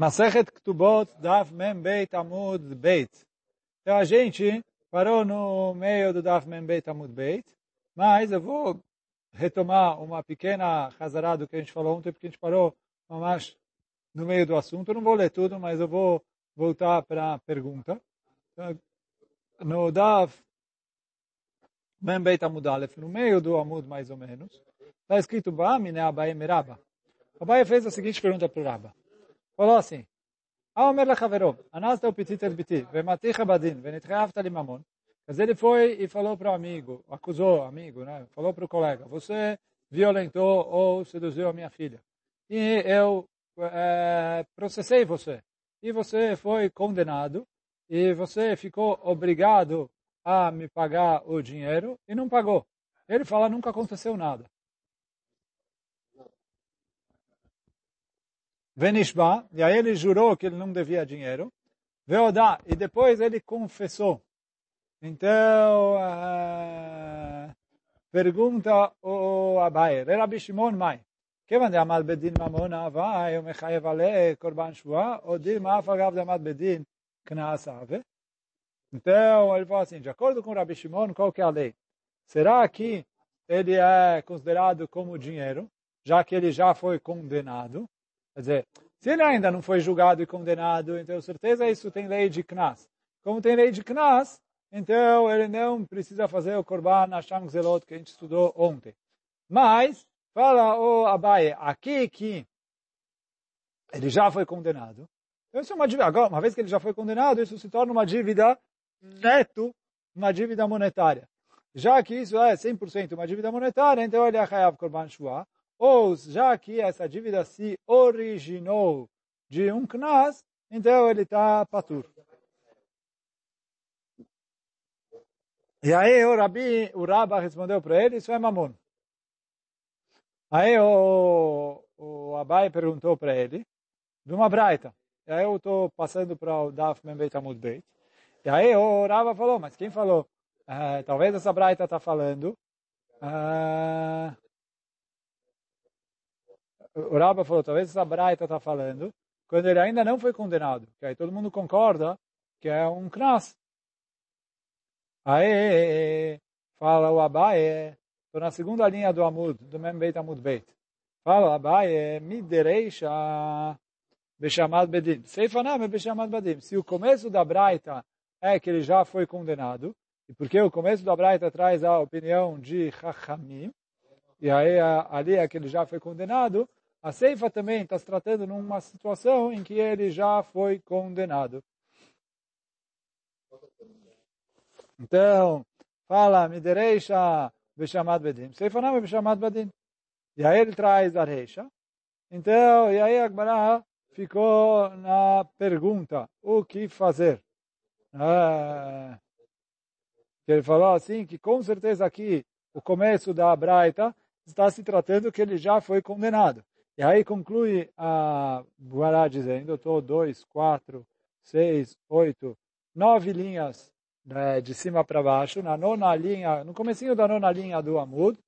Masechet Ktubot Daf Mem Beit Amud Beit. Então a gente parou no meio do Daf Mem Beit Amud Beit, mas eu vou retomar uma pequena Hazará do que a gente falou ontem, porque a gente parou mais no meio do assunto. Eu não vou ler tudo, mas eu vou voltar para a pergunta. No Daf Mem Beit Amud Aleph, no meio do Amud mais ou menos, está escrito Ba'amine Abaye Meraba. Abaye fez a seguinte pergunta para o Rabba falou assim, Aomer lechaverov, anas teu petit el biti, vematicha badin, venitreavta limamon. Mas ele foi e falou para o amigo, acusou o amigo, né? falou para o colega, você violentou ou seduziu a minha filha. E eu é, processei você. E você foi condenado e você ficou obrigado a me pagar o dinheiro e não pagou. Ele fala, nunca aconteceu nada. Venishba, e aí ele jurou que ele não devia dinheiro. Veodá, e depois ele confessou. Então, uh, pergunta o Abai, Rabi Shimon Mai, כיוון דעמד בדין ממונה הוואי ומחייב עליה קורבן שבועה, או דין מאף אגב דעמד בדין קנס עווה. Então, ele falou assim, de acordo com o Rabi Shimon, qual que é a lei? Será que ele é considerado como dinheiro, já que ele já foi condenado? Quer dizer, se ele ainda não foi julgado e condenado, então certeza isso tem lei de Knas. Como tem lei de Knas, então ele não precisa fazer o Korban Hashem Zelot que a gente estudou ontem. Mas, fala o Abaye, aqui que ele já foi condenado, então isso é uma dívida. Agora, uma vez que ele já foi condenado, isso se torna uma dívida neto, uma dívida monetária. Já que isso é 100% uma dívida monetária, então ele é Hayav Korban Shua, ou já que essa dívida se originou de um knas, então ele está patur. E aí o Rabi, o Rabba respondeu para ele, isso é mamon. Aí o, o Abai perguntou para ele, de uma braita. E aí eu estou passando para o Daf Membeit Amud Beit. E aí o Rabba falou, mas quem falou? Uh, talvez essa braita está falando uh, o Rabba falou, talvez essa Braita está falando, quando ele ainda não foi condenado, que aí todo mundo concorda que é um knas. Aí, fala o Abaye, estou na segunda linha do Amud, do Mem Beit Amud Beit. Fala o Abaye, me derecha Beshamad Bedim. Seifanam é Beshamad Bedim. Se o começo da Braita é que ele já foi condenado, e porque o começo da Braita traz a opinião de Chachamim, e aí ali é que ele já foi condenado, a Seifa também está se tratando numa situação em que ele já foi condenado. Então, fala, me derecha Beshamad Bedim. Seifa não é Beshamad Bedim. E aí ele traz a reixa. Então, e aí Agmará ficou na pergunta, o que fazer? Ah, ele falou assim, que com certeza aqui, o começo da Braita, está se tratando que ele já foi condenado. E aí conclui a Guará dizendo, estou dois, quatro, seis, oito, nove linhas né, de cima para baixo, na nona linha, no comecinho da nona linha do Amud,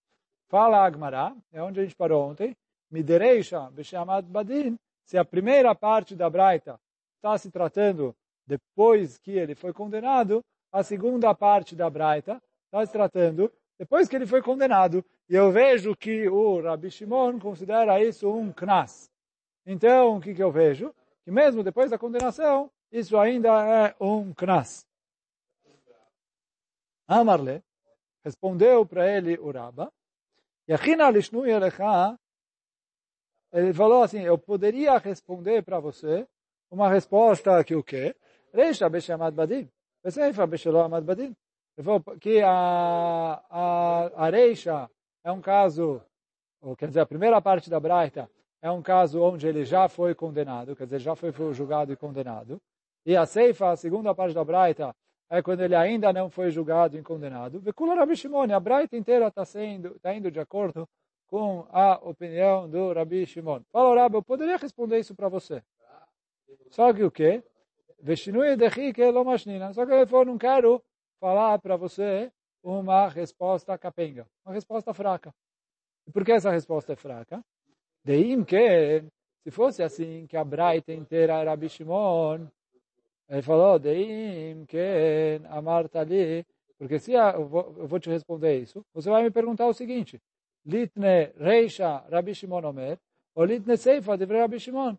fala Agmará, é onde a gente parou ontem, Midereisha Beshamad Badin, se a primeira parte da Braita está se tratando depois que ele foi condenado, a segunda parte da Braita está se tratando depois que ele foi condenado. E eu vejo que o Rabi Shimon considera isso um knas. Então, o que, que eu vejo? Que mesmo depois da condenação, isso ainda é um knas. Amarle respondeu para ele o Rabba, ele falou assim, eu poderia responder para você uma resposta que o quê? Reisha beshamad badim. Beseifa beshalom badim. Ele falou que a, a, a Reisha é um caso, ou quer dizer, a primeira parte da Braita é um caso onde ele já foi condenado, quer dizer, já foi julgado e condenado. E a Seifa, a segunda parte da Braita, é quando ele ainda não foi julgado e condenado. Vekula Rabi Shimon, a Braita inteira está está indo de acordo com a opinião do Rabi Shimon. Fala, Rabi, eu poderia responder isso para você. Só que o quê? Que. Só que ele falou, não quero falar para você uma resposta capenga, uma resposta fraca. E por que essa resposta é fraca? Deim que, se fosse assim, que a Braita inteira era Rabi Shimon, ele falou, Deim, Ken, Amarta ali, porque se eu, vou, eu vou te responder isso, você vai me perguntar o seguinte, Litne Reisha Rabi Shimon Omer, ou Litne Seifa de Rabi Shimon.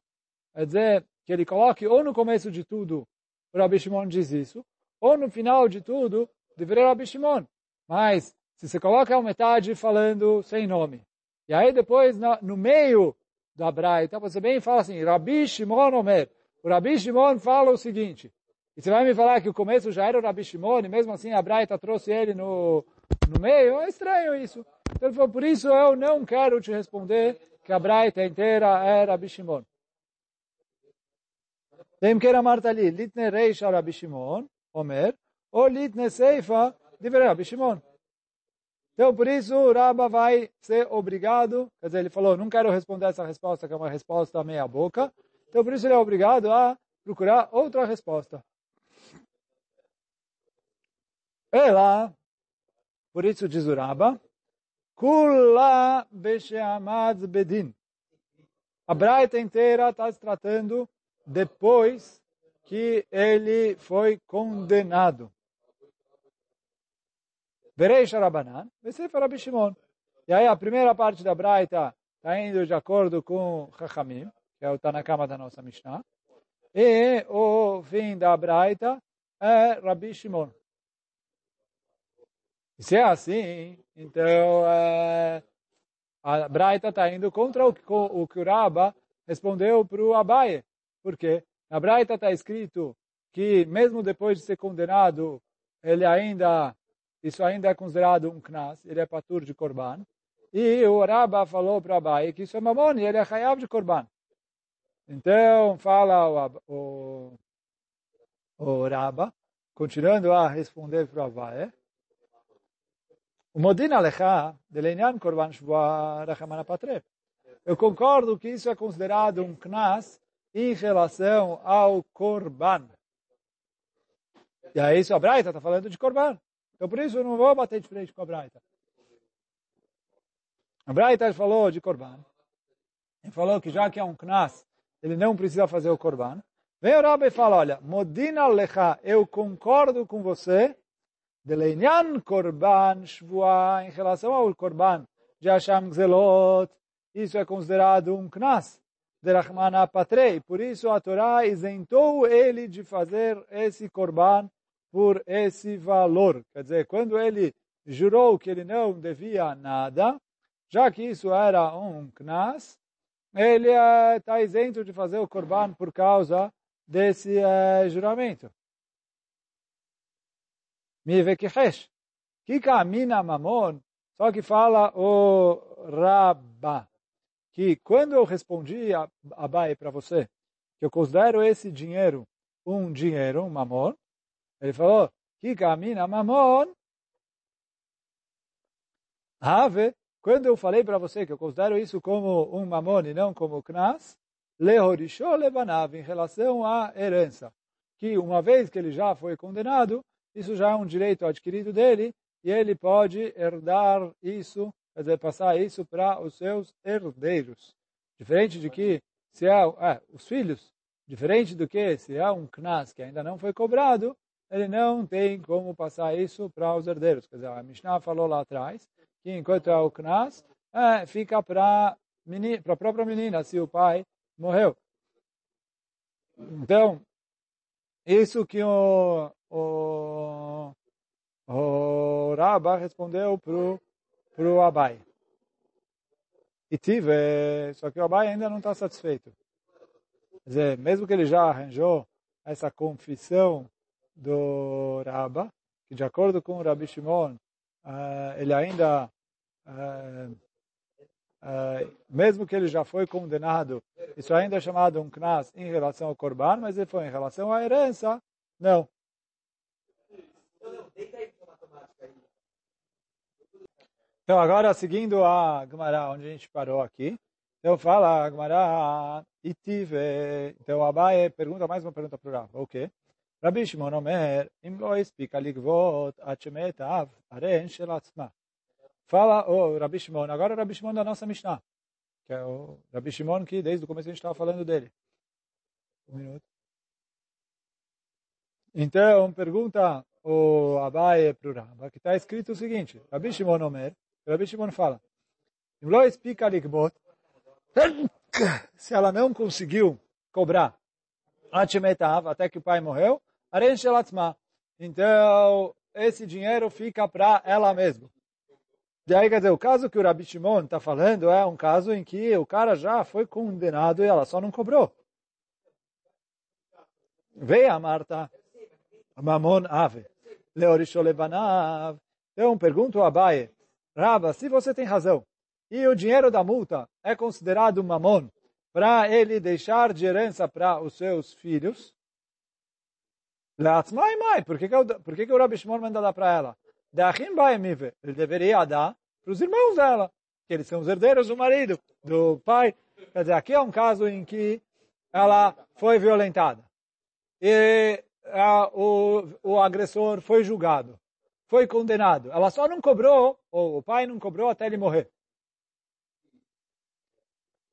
Quer dizer, que ele coloque ou no começo de tudo, o Rabi Shimon diz isso, ou no final de tudo, deveria Rabi Shimon. Mas, se você coloca a metade falando sem nome, e aí depois, no meio da Braita, você bem fala assim, Rabi Shimon Omer. O Rabi Shimon fala o seguinte, e você vai me falar que o começo já era o Rabi Shimon, e mesmo assim a Braita trouxe ele no, no meio, é estranho isso. Então ele falou, por isso eu não quero te responder que a Braita inteira é Rabi Shimon. Tem que Marta ali, litne reisha Rabi Shimon, Omer, ou litne seifa, diver Rabi Shimon. Então, por isso, o Rabba vai ser obrigado, quer dizer, ele falou, não quero responder essa resposta, que é uma resposta meia boca, então por isso ele é obrigado a procurar outra resposta. Ela, por isso diz o Rabba, Kula Besheamad Bedin. A Braita inteira está se tratando depois que ele foi condenado. Verei Sharabanan, Vesefer Rabi Shimon. E aí a primeira parte da Braita está indo de acordo com Chachamim, que é o Tanakama da nossa Mishnah. E o fim da Braita é Rabi Shimon. Se é assim, então é, a Braita está indo contra o, o que o Rabba respondeu para o Abaye. Porque na Braita está escrito que mesmo depois de ser condenado, ele ainda, isso ainda é considerado um knas, ele é patur de korban. E o Rabba falou para Abai que isso é mamon e ele é hayav de korban. Então, fala o, o, o Rabba, continuando a responder para Abai, o modin alecha de lenyan korban shvua rachamana patre. Eu concordo que isso é considerado um knas em relação ao Corban. E aí isso a Braita está falando de Corban. Então por isso eu não vou bater de frente com a Braita. A Braita falou de Corban. Ele falou que já que é um Knas, ele não precisa fazer o Corban. Vem o Rabbi e fala, olha, Modina Lecha, eu concordo com você, de Leinyan Korban Shvua, em relação ao Korban de Hashem Gzelot, isso é considerado um Knas de Rahman Patrei. Por isso a Torá isentou ele de fazer esse korban por esse valor. Quer dizer, quando ele jurou que ele não devia nada, já que isso era um knas, ele está uh, isento de fazer o korban por causa desse uh, juramento. Mi vekichesh. Kika mina mamon, só que fala o Rabba que quando eu respondi a Abai para você, que eu considero esse dinheiro um dinheiro, um mamon, ele falou, que camina mamon, ave, quando eu falei para você que eu considero isso como um mamon e não como knas, lehorisho levanav, em relação à herança, que uma vez que ele já foi condenado, isso já é um direito adquirido dele, e ele pode herdar isso quer dizer, passar isso para os seus herdeiros. Diferente de que, se é, é, os filhos, diferente do que se é um knas que ainda não foi cobrado, ele não tem como passar isso para os herdeiros. Quer dizer, a Mishnah falou lá atrás que enquanto é o knas, é, fica para a própria menina, se o pai morreu. Então, isso que o, o, o Rabba respondeu para o para o Abai. E tive, só que o Abai ainda não está satisfeito. Quer dizer, mesmo que ele já arranjou essa confissão do Rabba, que de acordo com o Rabi Shimon, uh, ele ainda, uh, uh, mesmo que ele já foi condenado, isso ainda é chamado um knas em relação ao Corban, mas ele foi em relação à herança, não. Então, agora, seguindo a Gemara, onde a gente parou aqui, então fala Gemara, itive. Então, Abaye pergunta mais uma pergunta para o Rav. O quê? Rabi Shimon Omer, im lo espika ligvot achemet av aren shel atzma. Fala o oh, Rabi Shimon, agora o Rabi Shimon da nossa Mishnah. que é o Rabi Shimon, que desde o começo a gente estava falando dele. Um minuto. Então, pergunta o Abaye para o Rabba, que está escrito o seguinte, Rabi Shimon Omer, Rabi Shimon fala, se ela não conseguiu cobrar até que o pai morreu, então esse dinheiro fica para ela mesma. E aí, quer dizer, o caso que o Rabi Shimon está falando é um caso em que o cara já foi condenado e ela só não cobrou. Veio a Marta, Mamon Ave, Leoricholevanav. Então, pergunto a Abaye, Raba, se você tem razão, e o dinheiro da multa é considerado mamon para ele deixar de herança para os seus filhos, Leatzmai mai, por que, que, por que, que o Rabi Shimon manda dar para ela? Ele deveria dar para os irmãos dela, que eles são os herdeiros do marido, do pai. Quer dizer, aqui é um caso em que ela foi violentada. E a, o, o agressor foi julgado, foi condenado. Ela só não cobrou, ou o pai não cobrou até ele morrer.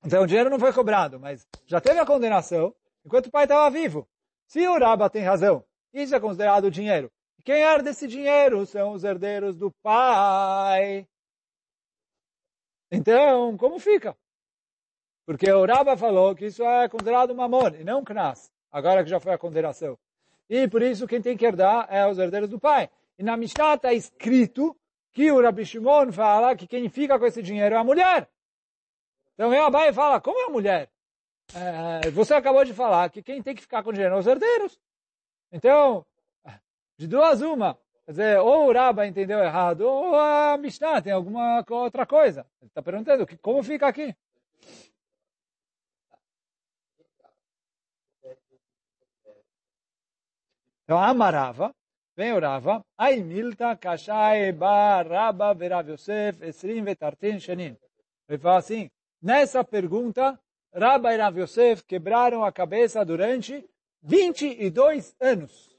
Então o dinheiro não foi cobrado, mas já teve a condenação enquanto o pai estava vivo. Se o Raba tem razão, isso é considerado dinheiro. Quem herda esse dinheiro são os herdeiros do pai. Então, como fica? Porque o Raba falou que isso é considerado mamon e não knas, agora que já foi a condenação. E por isso quem tem que herdar é os herdeiros do pai. E na Mishnah está escrito que o Rabi Shimon fala que quem fica com esse dinheiro é a mulher. Então o Abai fala, como é a mulher? É, você acabou de falar que quem tem que ficar com o dinheiro são os herdeiros. Então, de duas uma. Quer dizer, ou o Rabba entendeu errado, ou a Mishnah tem alguma outra coisa. Ele está perguntando, como fica aqui? Então, Amarava, vem o Rava, Aimilta, Kashai, Bar, Rabba, Verav Yosef, Esrim, Vetartin, Shenin. Ele fala assim, nessa pergunta, Rabba e Rav Yosef quebraram a cabeça durante 22 anos.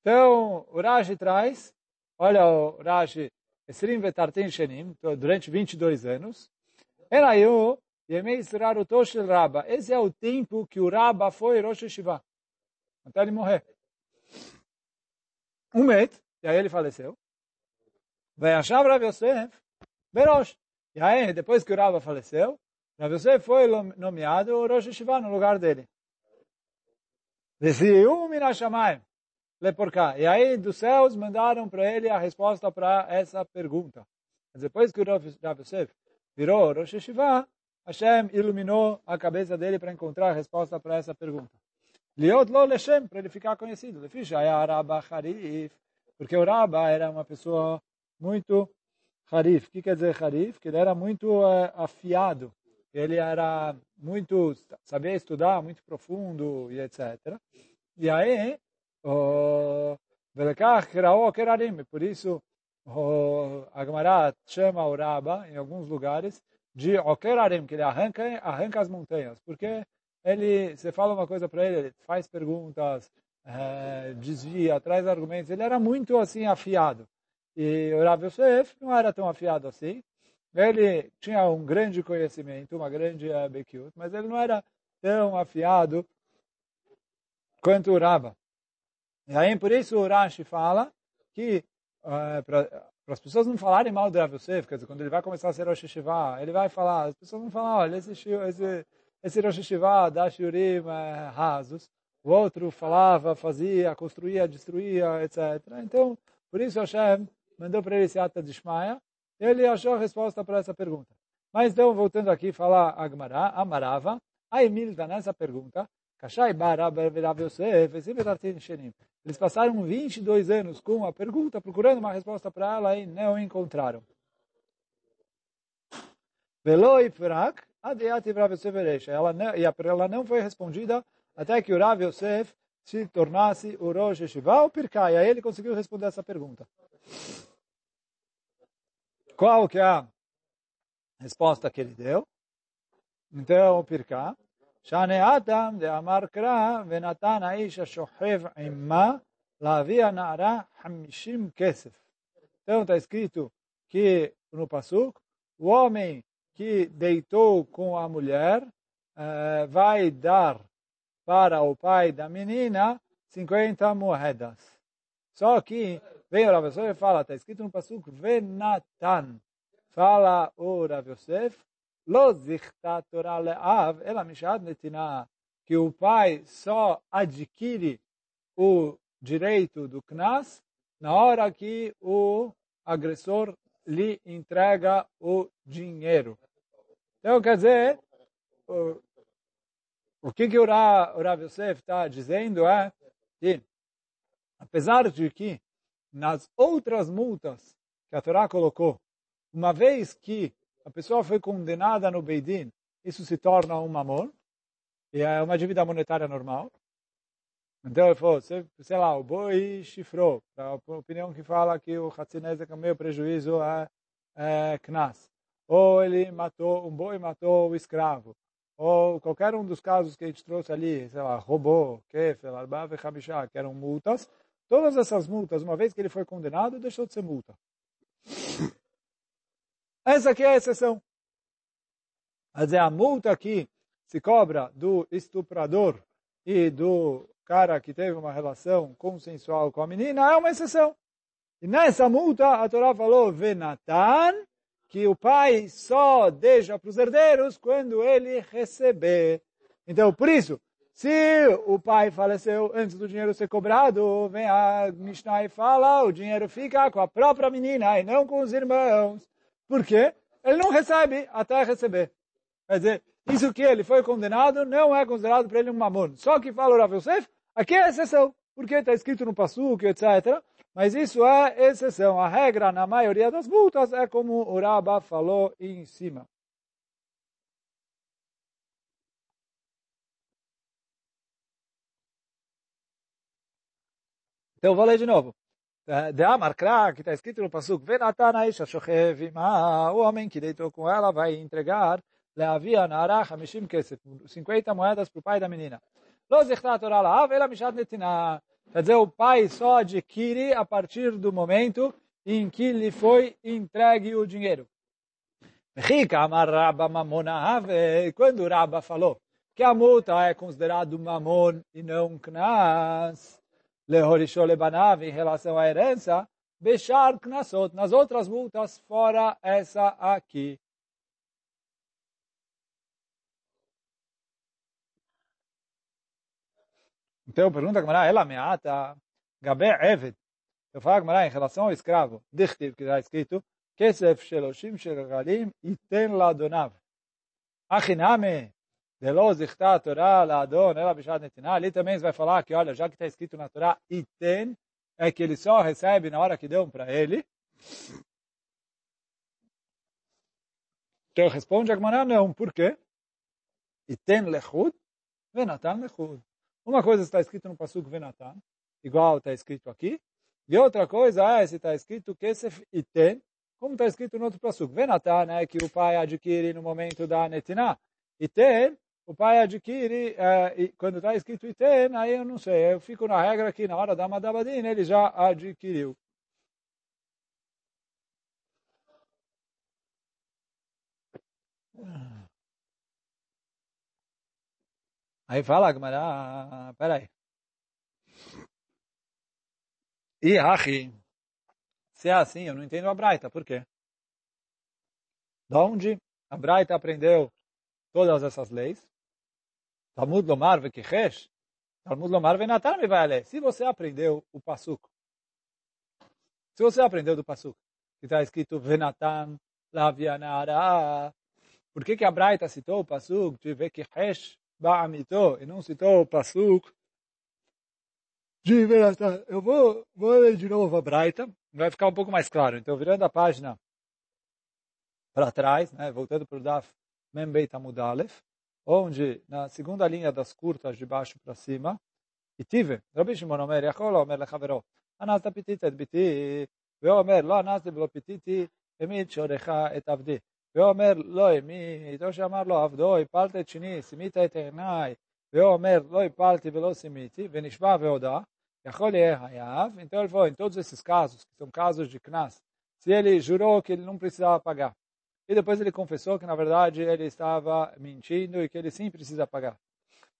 Então, o Rashi traz, olha o Rashi, Esrim Vetartin Shenim, durante 22 anos. Elayu, Yemei Sirar o Toshel Rabba. Esse é o tempo que o Rabba foi Rosh Hashiva, até ele morrer. Um mês, e aí ele faleceu. Ve'ashav Rav Yosef, Berosh. E aí, depois que o Rabba faleceu, Rav Yosef foi nomeado Rosh Hashiva no lugar dele. Leporká. E aí, dos céus, mandaram para ele a resposta para essa pergunta. Depois que o Rav Yosef virou Rosh Hashiva, Hashem iluminou a cabeça dele para encontrar a resposta para essa pergunta. Liot lo leshem, para ele ficar conhecido. Lefishaya é Raba Harif, porque o Raba era uma pessoa muito Harif. O que quer dizer Harif? Que ele era muito eh, afiado. Ele era muito, sabia estudar, muito profundo e etc. E aí, o Velekach era, Kerarim, por isso o Agmará chama o Raba em alguns lugares, de Okerarim, que ele arranca, arranca as montanhas, porque ele, você fala uma coisa para ele, ele faz perguntas, é, desvia, traz argumentos, ele era muito assim afiado. E o Rav Yosef não era tão afiado assim, ele tinha um grande conhecimento, uma grande uh, mas ele não era tão afiado quanto o Raba. E aí, por isso, o Rashi fala que uh, para as pessoas não falarem mal do Rav Yosef, quer dizer, quando ele vai começar a ser Rosh Hashiva, ele vai falar, as pessoas vão falar, olha, esse, esse, esse Rosh Hashiva dá shiurim uh, rasos, o outro falava, fazia, construía, destruía, etc. Então, por isso Hashem mandou para ele esse ata de Shmaya, ele achou a resposta para essa pergunta. Mas então, voltando aqui, falar Agmará, Amarava, a Emilta nessa pergunta, eles passaram 22 anos com a pergunta, procurando uma resposta para ela e não encontraram. Veloi Frak, Adiati Rav Yosef Eresha. Ela não, e ela não foi respondida até que o Rav Yosef se tornasse o Rosh Yeshiva ou Pirkai. Aí ele conseguiu responder essa pergunta. Qual que é a resposta que ele deu? Então, o Shane Adam de Amar Kra Venatana aisha shohev imma lavia nara hamishim kesef. Então, está escrito que no Pasuk, o homem que deitou com a mulher uh, vai dar para o pai da menina 50 moedas. Só que vem o Rav Yosef e fala, está escrito no Pasuk, Venatan. Fala o Rav Yosef, que o pai só adquire o direito do Knas na hora que o agressor lhe entrega o dinheiro. Então, quer dizer, o, o que, que o Rav Yosef está dizendo é que, apesar de que nas outras multas que a Torá colocou, uma vez que a pessoa foi condenada no Beidin, isso se torna um mamon, e é uma dívida monetária normal. Então ele falou, sei lá, o boi chifrou, a opinião que fala que o Hatzinezek é meio prejuízo é, é Knas. Ou ele matou, um boi matou o escravo. Ou qualquer um dos casos que a gente trouxe ali, sei lá, roubou, kefel, arbav e habishá, que eram multas. Todas essas multas, uma vez que ele foi condenado, deixou de ser multa. Essa aqui é a exceção. Quer dizer, a multa que se cobra do estuprador e do cara que teve uma relação consensual com a menina é uma exceção. E nessa multa, a Torá falou, Venatan, que o pai só deixa para os herdeiros quando ele receber. Então, por isso, se o pai faleceu antes do dinheiro ser cobrado, vem a Mishnah e fala, o dinheiro fica com a própria menina e não com os irmãos. Por quê? Ele não recebe até receber. Quer dizer, isso que ele foi condenado não é considerado para ele um mamon. Só que fala o Rav Yosef, aqui é exceção, porque está escrito no Pasuk, etc. Mas isso é exceção. A regra, na maioria das multas, é como o Rabba falou em cima. Então, vou ler de novo. De Amarkra, que está escrito no Pasuk, Venatana Isha Shochev o homem que deitou com ela vai entregar Leavia Nara Hamishim Kesef, 50 moedas para o pai da menina. Quer dizer, o pai só adquire a partir do momento em que lhe foi entregue o dinheiro. Quando Rabba falou que a multa é considerada mamon e não knas, em relação à herança, bechar knasot, nas outras multas, fora essa aqui. Então pergunta a Gamara, ela meata, gabe eved. Eu falo a Gamara em relação ao escravo, dichtiv, que está escrito, kesef sheloshim shel iten ladonav. Achiname, delo zichta Torá ladon, ela bishad netina. Ali também vai falar que, olha, já que está escrito na Torá, iten, é que ele só recebe na hora que deu para ele. Então responde a Gamara, não, por quê? Iten lechud, venatan lechud. Uma coisa está escrito no Pasuk Venatan, igual está escrito aqui, e outra coisa é se está escrito Kesef Iten, como está escrito no outro Pasuk. Venatan é que o pai adquire no momento da Netinah. Iten, o pai adquire, é, quando está escrito Iten, aí eu não sei, eu fico na regra que na hora da Madabadin ele já adquiriu. Aí fala, Gamara, peraí. E Achi, se é assim, eu não entendo a Braita, por quê? De onde a Braita aprendeu todas essas leis? Talmud Lomar Vekichesh, Talmud Lomar Venatar ler. Se você aprendeu o Pasuk, se você aprendeu do Pasuk, que está escrito Venatan Lavianara, por que, que a Braita citou o Pasuk de Vekichesh Ba'amito, e não citou o Pasuk, de Veratá. Eu vou, vou ler de novo a Braita, vai ficar um pouco mais claro. Então, virando a página para trás, né, voltando para o Daf Membeita Mudalef, onde na segunda linha das curtas, de baixo para cima, e tive, Rabi Shimon Omer, Yachol Omer Lechavero, Anas da et Biti, Veomer, Lo Anas de Blopititi, Emit Shorecha et Avdi. ואומר לא המית, או שאמר לו עבדו, הפלת את שני, סימית את עיניי, והוא אומר לא הפלתי ולא סימיתי, ונשבע והודה, יכול יהיה חייב, então ele falou, em todos esses casos, que são casos de Knas, se ele jurou que ele não precisava pagar. E depois ele confessou que, na verdade, ele estava mentindo e que ele sim precisa pagar.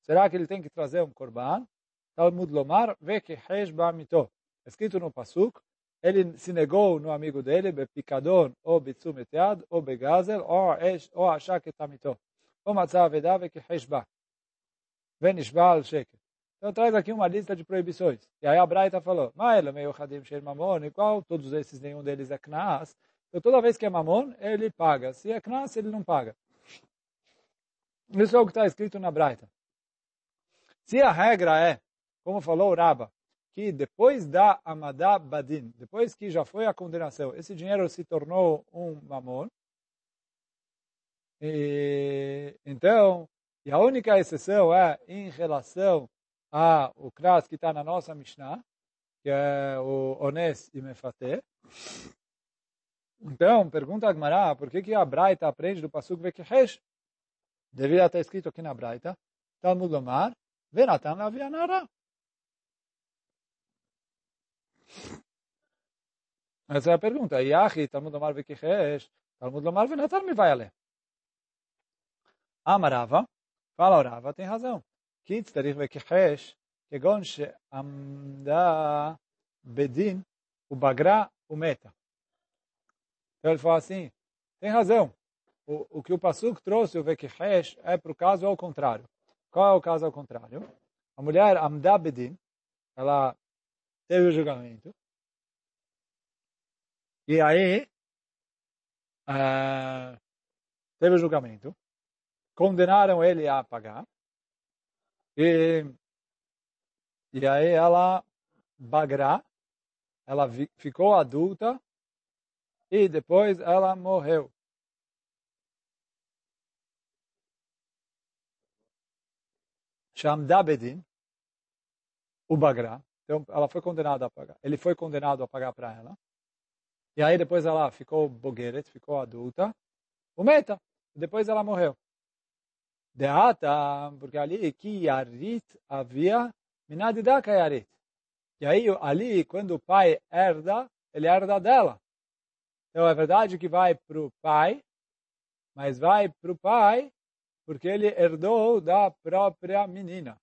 Será que ele tem que trazer um korban? Talmud Lomar, vê que Heshba mito. Escrito no Pasuk, ele se negou no amigo dele, bepicadon, ou bitzumetead, ou begazel, ou achar que está mito. Ou que Heshba. Venishba al sheker. Então traz aqui uma lista de proibições. E aí a Braita falou, Maela meio Hadim Sher Mamon, igual todos esses, nenhum deles é Knas. Então toda vez que é Mamon, ele paga. Se é Knas, ele não paga. Isso é o que está escrito na Braita. Se a regra é, como falou o Raba, que depois da Amadá Badin, depois que já foi a condenação, esse dinheiro se tornou um mamon, e, então, e a única exceção é em relação a o Kras que está na nossa Mishnah, que é o Ones e Mefate. Então, pergunta a Gmará, por que, que a Braita aprende do Pasuk Vekehesh? Deveria estar escrito aqui na Braita, Talmud Lomar, Venatan Lavianara. Essa é a pergunta. Yahi, Talmud Lomar Vekehesh, Talmud Lomar Venatan me vai a ler. Amarava, fala Orava, tem razão. כי צריך וכחש, כגון שעמדה בדין ובגרה ומתה. Então ele fala assim, tem razão. O, o que o Passuk trouxe, o Vekihesh, é para o caso ao contrário. Qual é o caso ao contrário? A mulher Amda Bedin, ela teve o julgamento. E aí, uh, teve o julgamento. Condenaram ele a pagar. E, e aí ela bagra, ela ficou adulta e depois ela morreu. Shamda Bedin, o Bagra, então ela foi condenada a pagar. Ele foi condenado a pagar para ela. E aí depois ela ficou bogueret, ficou adulta. O Meta, depois ela morreu. Deata, porque ali que Yarit havia minadidaka Yarit. E aí ali, quando o pai herda, ele herda dela. Então é verdade que vai para o pai, mas vai para o pai porque ele herdou da própria menina.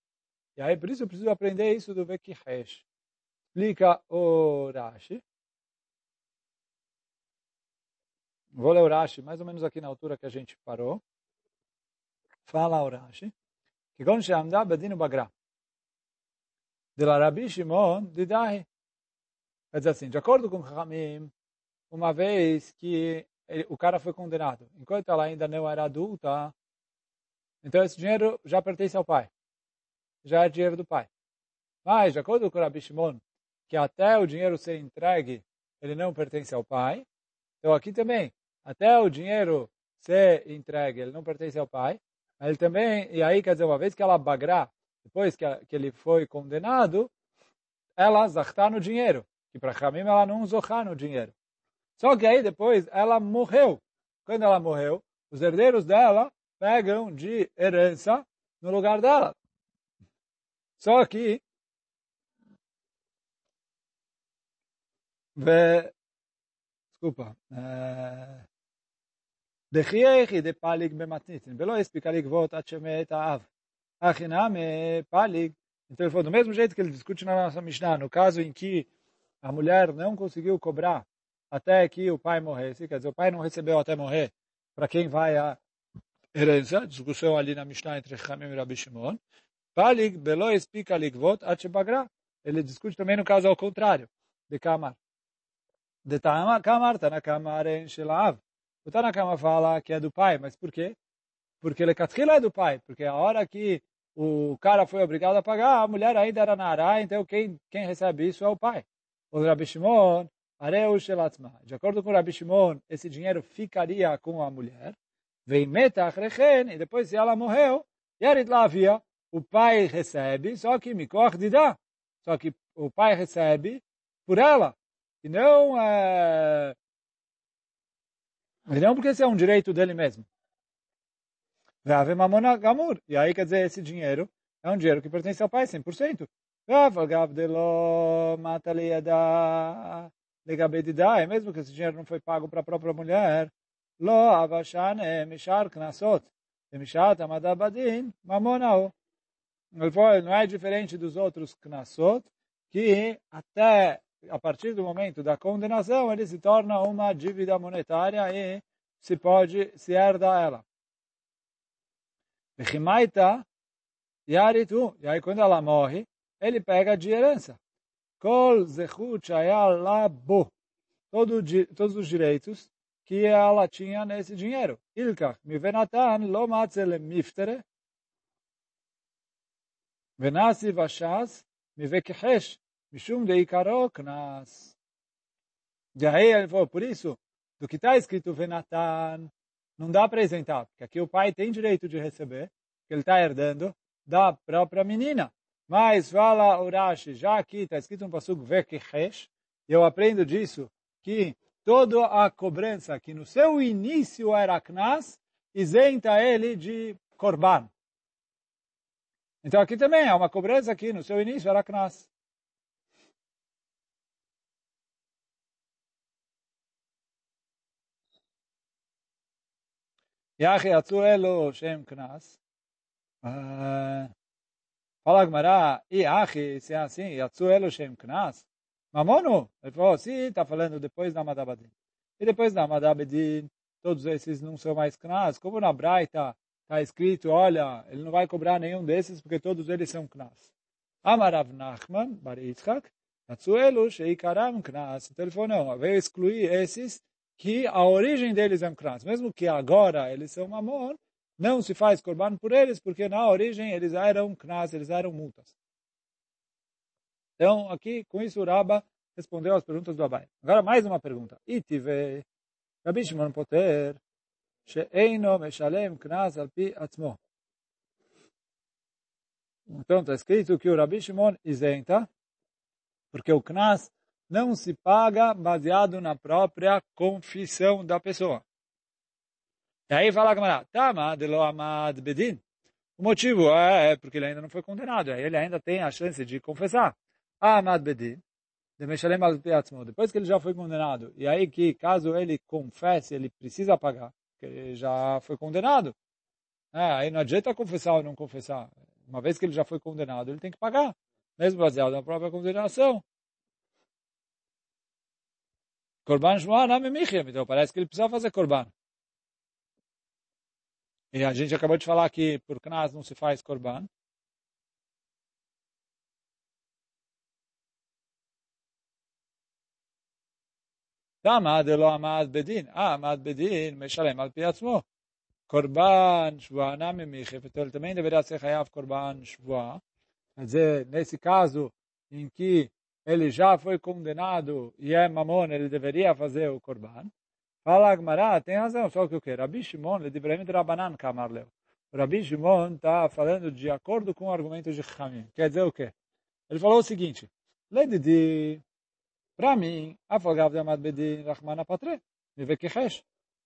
E aí por isso eu preciso aprender isso do Vekihesh. Explica o Rashi. Vou ler o Rashi mais ou menos aqui na altura que a gente parou. Fala o Rashi. Que quando Shamda Bedino Bagra. De la Rabi Shimon Didahi. Quer dizer assim, de acordo com Hamim, uma vez que ele, o cara foi condenado, enquanto ela ainda não era adulta, então esse dinheiro já pertence ao pai. Já é dinheiro do pai. Mas, de acordo com o Rabi Shimon, que até o dinheiro ser entregue, ele não pertence ao pai. Então aqui também, até o dinheiro ser entregue, ele não pertence ao pai. Ele também, e aí quer dizer, uma vez que ela bagrá, depois que, que ele foi condenado, ela zachta no dinheiro. Que para Hamim ela não zohá no dinheiro. Só que aí depois ela morreu. Quando ela morreu, os herdeiros dela pegam de herança no lugar dela. Só que desculpa, é, דחייכי דפליג במתניתין, ולא הספיקה לגבות עד שמת האב. Achinam palig. Então ele falou, do mesmo jeito que ele discute na nossa Mishnah, no caso em que a mulher não conseguiu cobrar até que o pai morresse, quer dizer, o pai não recebeu até morrer, para quem vai a herança, discussão ali na Mishnah entre Hamim e Rabi Shimon, palig belo explica ligvot atchebagra. Ele discute também no caso ao contrário, de Kamar. De Kamar, Tanakama Aren Shelav. O Tanakama fala que é do pai, mas por quê? Porque ele é do pai, porque a hora que o cara foi obrigado a pagar, a mulher ainda era na Ará, então quem, quem recebe isso é o pai. O Rabi Shimon, Areu Shelatzma. De acordo com o Rabi Shimon, esse dinheiro ficaria com a mulher. Vem rechen, e depois se ela morreu, Yarit Lavia, o pai recebe, só que Mikoch Didá. Só que o pai recebe por ela. E não é, e não porque esse é um direito dele mesmo. gamur. E aí quer dizer, esse dinheiro é um dinheiro que pertence ao pai 100%. legabedidai, mesmo que esse dinheiro não foi pago para a própria mulher, lo avashane mishar knasot, mishat amadabadin mamonao. Não é diferente dos outros knasot, que até a partir do momento da condenação ele se torna uma dívida monetária e se pode se herda ela. Bechimaita yaritu. E aí quando ela morre, ele pega de herança. Kol zechut bo. Todos os direitos que ela tinha nesse dinheiro. Ilkach mivenatan lo matzel miftere. Vashas mivekehesh mishum deikaro knas. E aí ele falou, por isso, do que está escrito Venatan, não dá para apresentar, porque aqui o pai tem direito de receber, que ele está herdando da própria menina. Mas fala Urashi, já aqui está escrito um passugo Vekihesh, e eu aprendo disso que toda a cobrança que no seu início era Knas, isenta ele de Korban. Então aqui também há uma cobrança que no seu início era Knas. Yachi Atzu Elo Shem Knas. Fala Gmará, Achi, se é assim, Yatsu Elo Shem Knas, Mamono, ele falou, sim, está falando depois da Madabadin. E depois da Madabadin, todos esses não são mais Knas, como na Braita está escrito, olha, ele não vai cobrar nenhum desses porque todos eles são Knas. Amarav Nachman, Bar Yitzchak, Yatsu Elo Sheikaram Knas. Então ele falou, não, veio excluir esses que a origem deles é um Knas. Mesmo que agora eles são Mamon, não se faz corban por eles, porque na origem eles eram knas, eles eram multas. Então, aqui, com isso, o respondeu às perguntas do Abai. Agora, mais uma pergunta. Itive, Rabbi Shimon Poter, she'eino meshalem knas al pi atzmo. Então, está escrito que o Rabbi Shimon isenta, porque o knas não se paga baseado na própria confissão da pessoa. E aí fala a Gamara, Tama de lo amad bedin. O motivo é, é porque ele ainda não foi condenado, ele ainda tem a chance de confessar. Amad bedin, de Meshalem al depois que ele já foi condenado, e aí que caso ele confesse, ele precisa pagar, porque ele já foi condenado. É, aí não adianta confessar ou não confessar. Uma vez que ele já foi condenado, ele tem que pagar, mesmo baseado na própria condenação. Michem, então parece que ele precisa fazer Korban. E a gente acabou de falar que por Knas não se faz Korban. למה דלא עמד בדין? אה, עמד בדין, משלם על פי עצמו. קורבן שבועה נמי מיכף, então ele também deveria ser חייב קורבן שבועה. Quer dizer, nesse caso em que ele já foi condenado e é mamon, ele deveria fazer o korban. Fala Agmará, tem razão, só que o que? Rabi Shimon, le divrahim de Rabanan kamar leu. Rabi Shimon está falando de acordo com o argumento de Chamim. Quer dizer o quê? Ele falou o seguinte, Ledidi, para mim, afogado de Amad Bedin Rahman Apatre,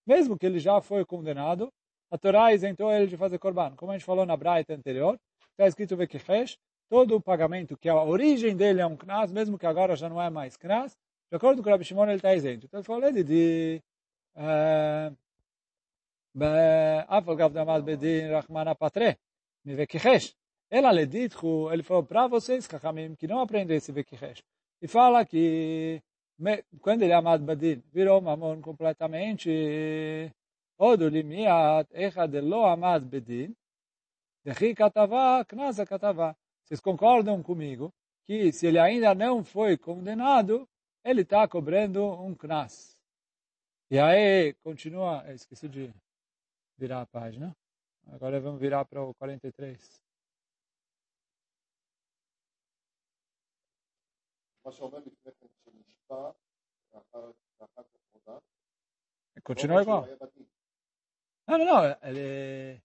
Mesmo que ele já foi condenado, a Torá isentou ele de fazer Korban. Como a gente falou na Braita anterior, está escrito Vekichesh, todo o pagamento, que a origem dele é um Knas, mesmo que agora já não é mais Knas, de acordo com o Rabi Shimon, ele está isento. Então ele falou, ele de... Eh, afogado de Amad Bedin Rahman Apatre, Mivekichesh. Ela lhe ele falou para vocês, Kakamim, que não aprendem esse Vekichesh. E fala que quando ele é amado Badin, virou mamon completamente, Odo limiat echa de lo amad bedin, dechi katava, knasa katava. Vocês concordam comigo que se ele ainda não foi condenado, ele está cobrando um knas. E aí, continua, esqueci de virar a página. Agora vamos virar para o 43. Continua igual. Não, não, não. Ele,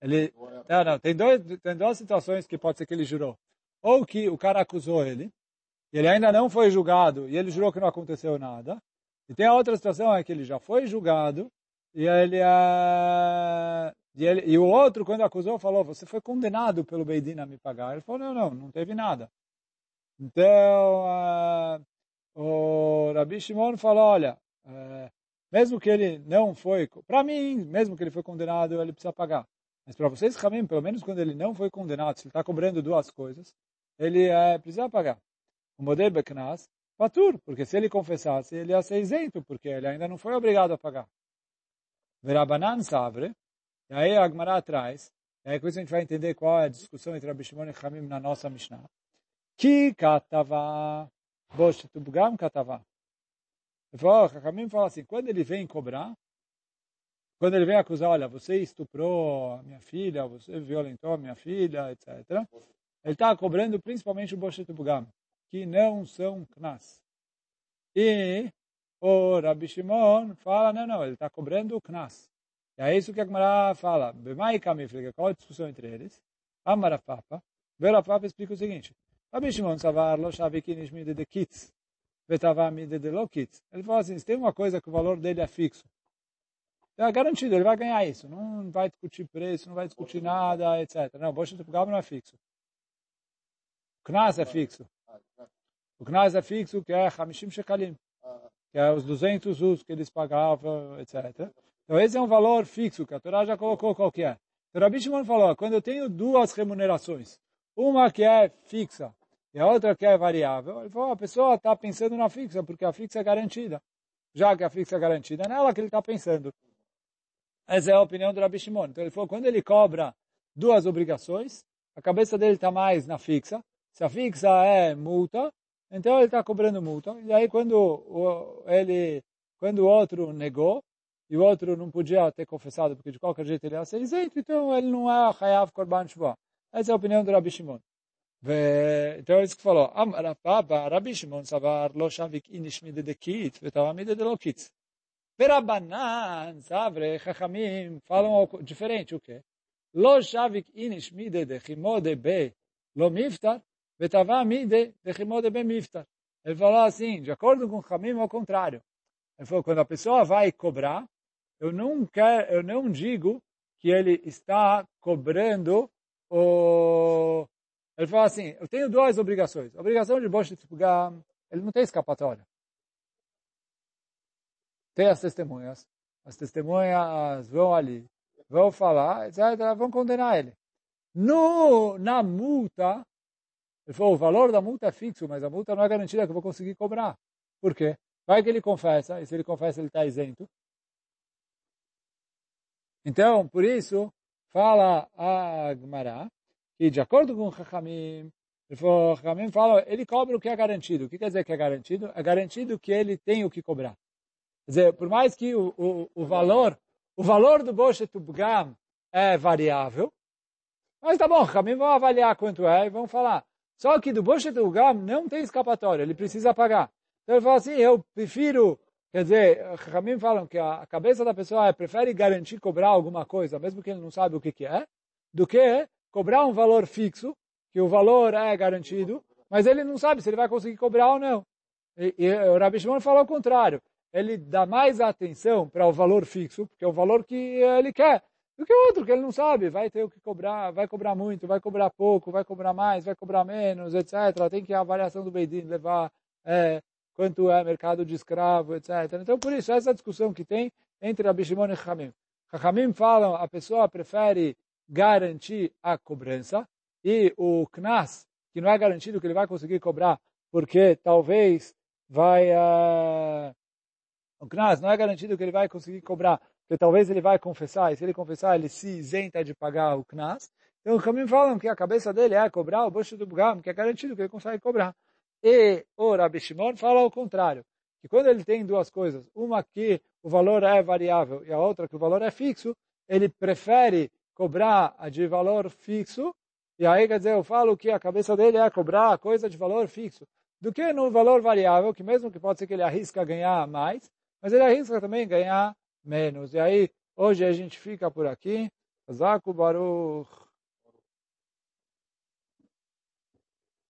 ele, não, não. Tem, dois, tem duas situações que pode ser que ele jurou. Ou que o cara acusou ele, e ele ainda não foi julgado, e ele jurou que não aconteceu nada. E tem a outra situação é que ele já foi julgado e ele, uh, e, ele e, o outro quando acusou falou você foi condenado pelo Beidin a me pagar. Ele falou não não não teve nada. Então uh, o Rabi Shimon falou, olha, é, mesmo que ele não foi, para mim, mesmo que ele foi condenado, ele precisa pagar. Mas para vocês, Ramim, pelo menos quando ele não foi condenado, se ele está cobrando duas coisas, ele é, precisa pagar. O Modé Beknas, Patur, porque se ele confessasse, ele ia ser isento, porque ele ainda não foi obrigado a pagar. Verabanan Savre, e aí a Agmará atrás, e aí com isso a gente vai entender qual é a discussão entre Rabi Shimon e Hamim na nossa Mishnah. Ki katava, bosh tubgam katava. Hamim fala assim, quando ele vem cobrar, quando ele vem acusar, olha, você estuprou a minha filha, você violentou a minha filha, etc. Ele está cobrando principalmente o Boshet Bugam, que não são Knas. E o Rabi Shimon fala, não, não, ele está cobrando o Knas. E é isso que a Gemara fala. Bemai Kamifliga, qual a discussão entre eles? Amarafapa. Verafapa explica o seguinte. Rabi Shimon Savar, lo shavikinish mide de kitz, vetavá mide de lo kitz. Ele fala assim, se tem uma coisa que o valor dele é fixo, é garantido, ele vai ganhar isso. Não vai discutir preço, não vai discutir nada, etc. Não, o Bosch de não é fixo. O Knas é fixo. O Knas é fixo, que é Hamishim Shekalim. Que é os 200 us que eles pagavam, etc. Então esse é um valor fixo, que a Torá já colocou qual que é. Então Rabi Shimon falou, quando eu tenho duas remunerações, uma que é fixa e a outra que é variável, ele falou, a pessoa está pensando na fixa, porque a fixa é garantida. Já que a fixa é garantida, nela que ele está pensando. Essa é a opinião do Rabi Shimon. Então ele falou, quando ele cobra duas obrigações, a cabeça dele está mais na fixa. Se a fixa é multa, então ele está cobrando multa. E aí quando o, ele, quando o outro negou, e o outro não podia ter confessado, porque de qualquer jeito ele ia ser isento, então ele não é Hayav Korban Shua. Essa é a opinião do Rabi Shimon. Então é isso que falou. Rabi Shimon savar lo shavik inish mide de kit, vetava mide de lo kit. Verabanan, Savre, Chachamim, falam diferente o quê? Lo shavik inish mide de chimode be lo miftar, vetavá mide de chimode be miftar. Ele falou assim, de acordo com o Chachamim, ao contrário. Ele falou, quando a pessoa vai cobrar, eu não, quero, eu não digo que ele está cobrando o... Ele falou assim, eu tenho duas obrigações. A obrigação de Bosch ele não tem escapatória tem as testemunhas, as testemunhas vão ali, vão falar, etc., vão condenar ele. No, na multa, ele falou, o valor da multa é fixo, mas a multa não é garantida que eu vou conseguir cobrar. Por quê? Vai que ele confessa, e se ele confessa ele está isento. Então, por isso, fala a Gmará, que de acordo com o Chachamim, Chachamim fala, ele cobra o que é garantido. O que quer dizer que é garantido? É garantido que ele tem o que cobrar. Quer dizer, por mais que o, o, o valor, o valor do Boshet Ubgam é variável, mas tá bom, também vão avaliar quanto é e vão falar. Só que do Boshet Ubgam não tem escapatória, ele precisa pagar. Então ele fala assim, eu prefiro, quer dizer, Ramim falam que a cabeça da pessoa é, prefere garantir cobrar alguma coisa, mesmo que ele não sabe o que, que é, do que cobrar um valor fixo, que o valor é garantido, mas ele não sabe se ele vai conseguir cobrar ou não. E, e o Rabi Shimon falou o contrário ele dá mais atenção para o valor fixo, porque é o valor que ele quer, do que o outro, que ele não sabe. Vai ter o que cobrar, vai cobrar muito, vai cobrar pouco, vai cobrar mais, vai cobrar menos, etc. Tem que a avaliação do Beidin levar é, quanto é mercado de escravo, etc. Então, por isso, essa discussão que tem entre Rabi Shimon e Hamim. Hamim falam a pessoa prefere garantir a cobrança e o Knas, que não é garantido que ele vai conseguir cobrar, porque talvez vai... Uh, o Knas não é garantido que ele vai conseguir cobrar, porque talvez ele vai confessar, e se ele confessar, ele se isenta de pagar o Knas. Então, o caminho falam que a cabeça dele é cobrar o Bosh do Bugam, que é garantido que ele consegue cobrar. E o Rabi Shimon fala ao contrário, que quando ele tem duas coisas, uma que o valor é variável e a outra que o valor é fixo, ele prefere cobrar a de valor fixo, e aí quer dizer, eu falo que a cabeça dele é cobrar a coisa de valor fixo, do que no valor variável, que mesmo que pode ser que ele arrisca ganhar mais, mas ele arrisca também ganhar menos. E aí, hoje a gente fica por aqui. Zaku Baruch.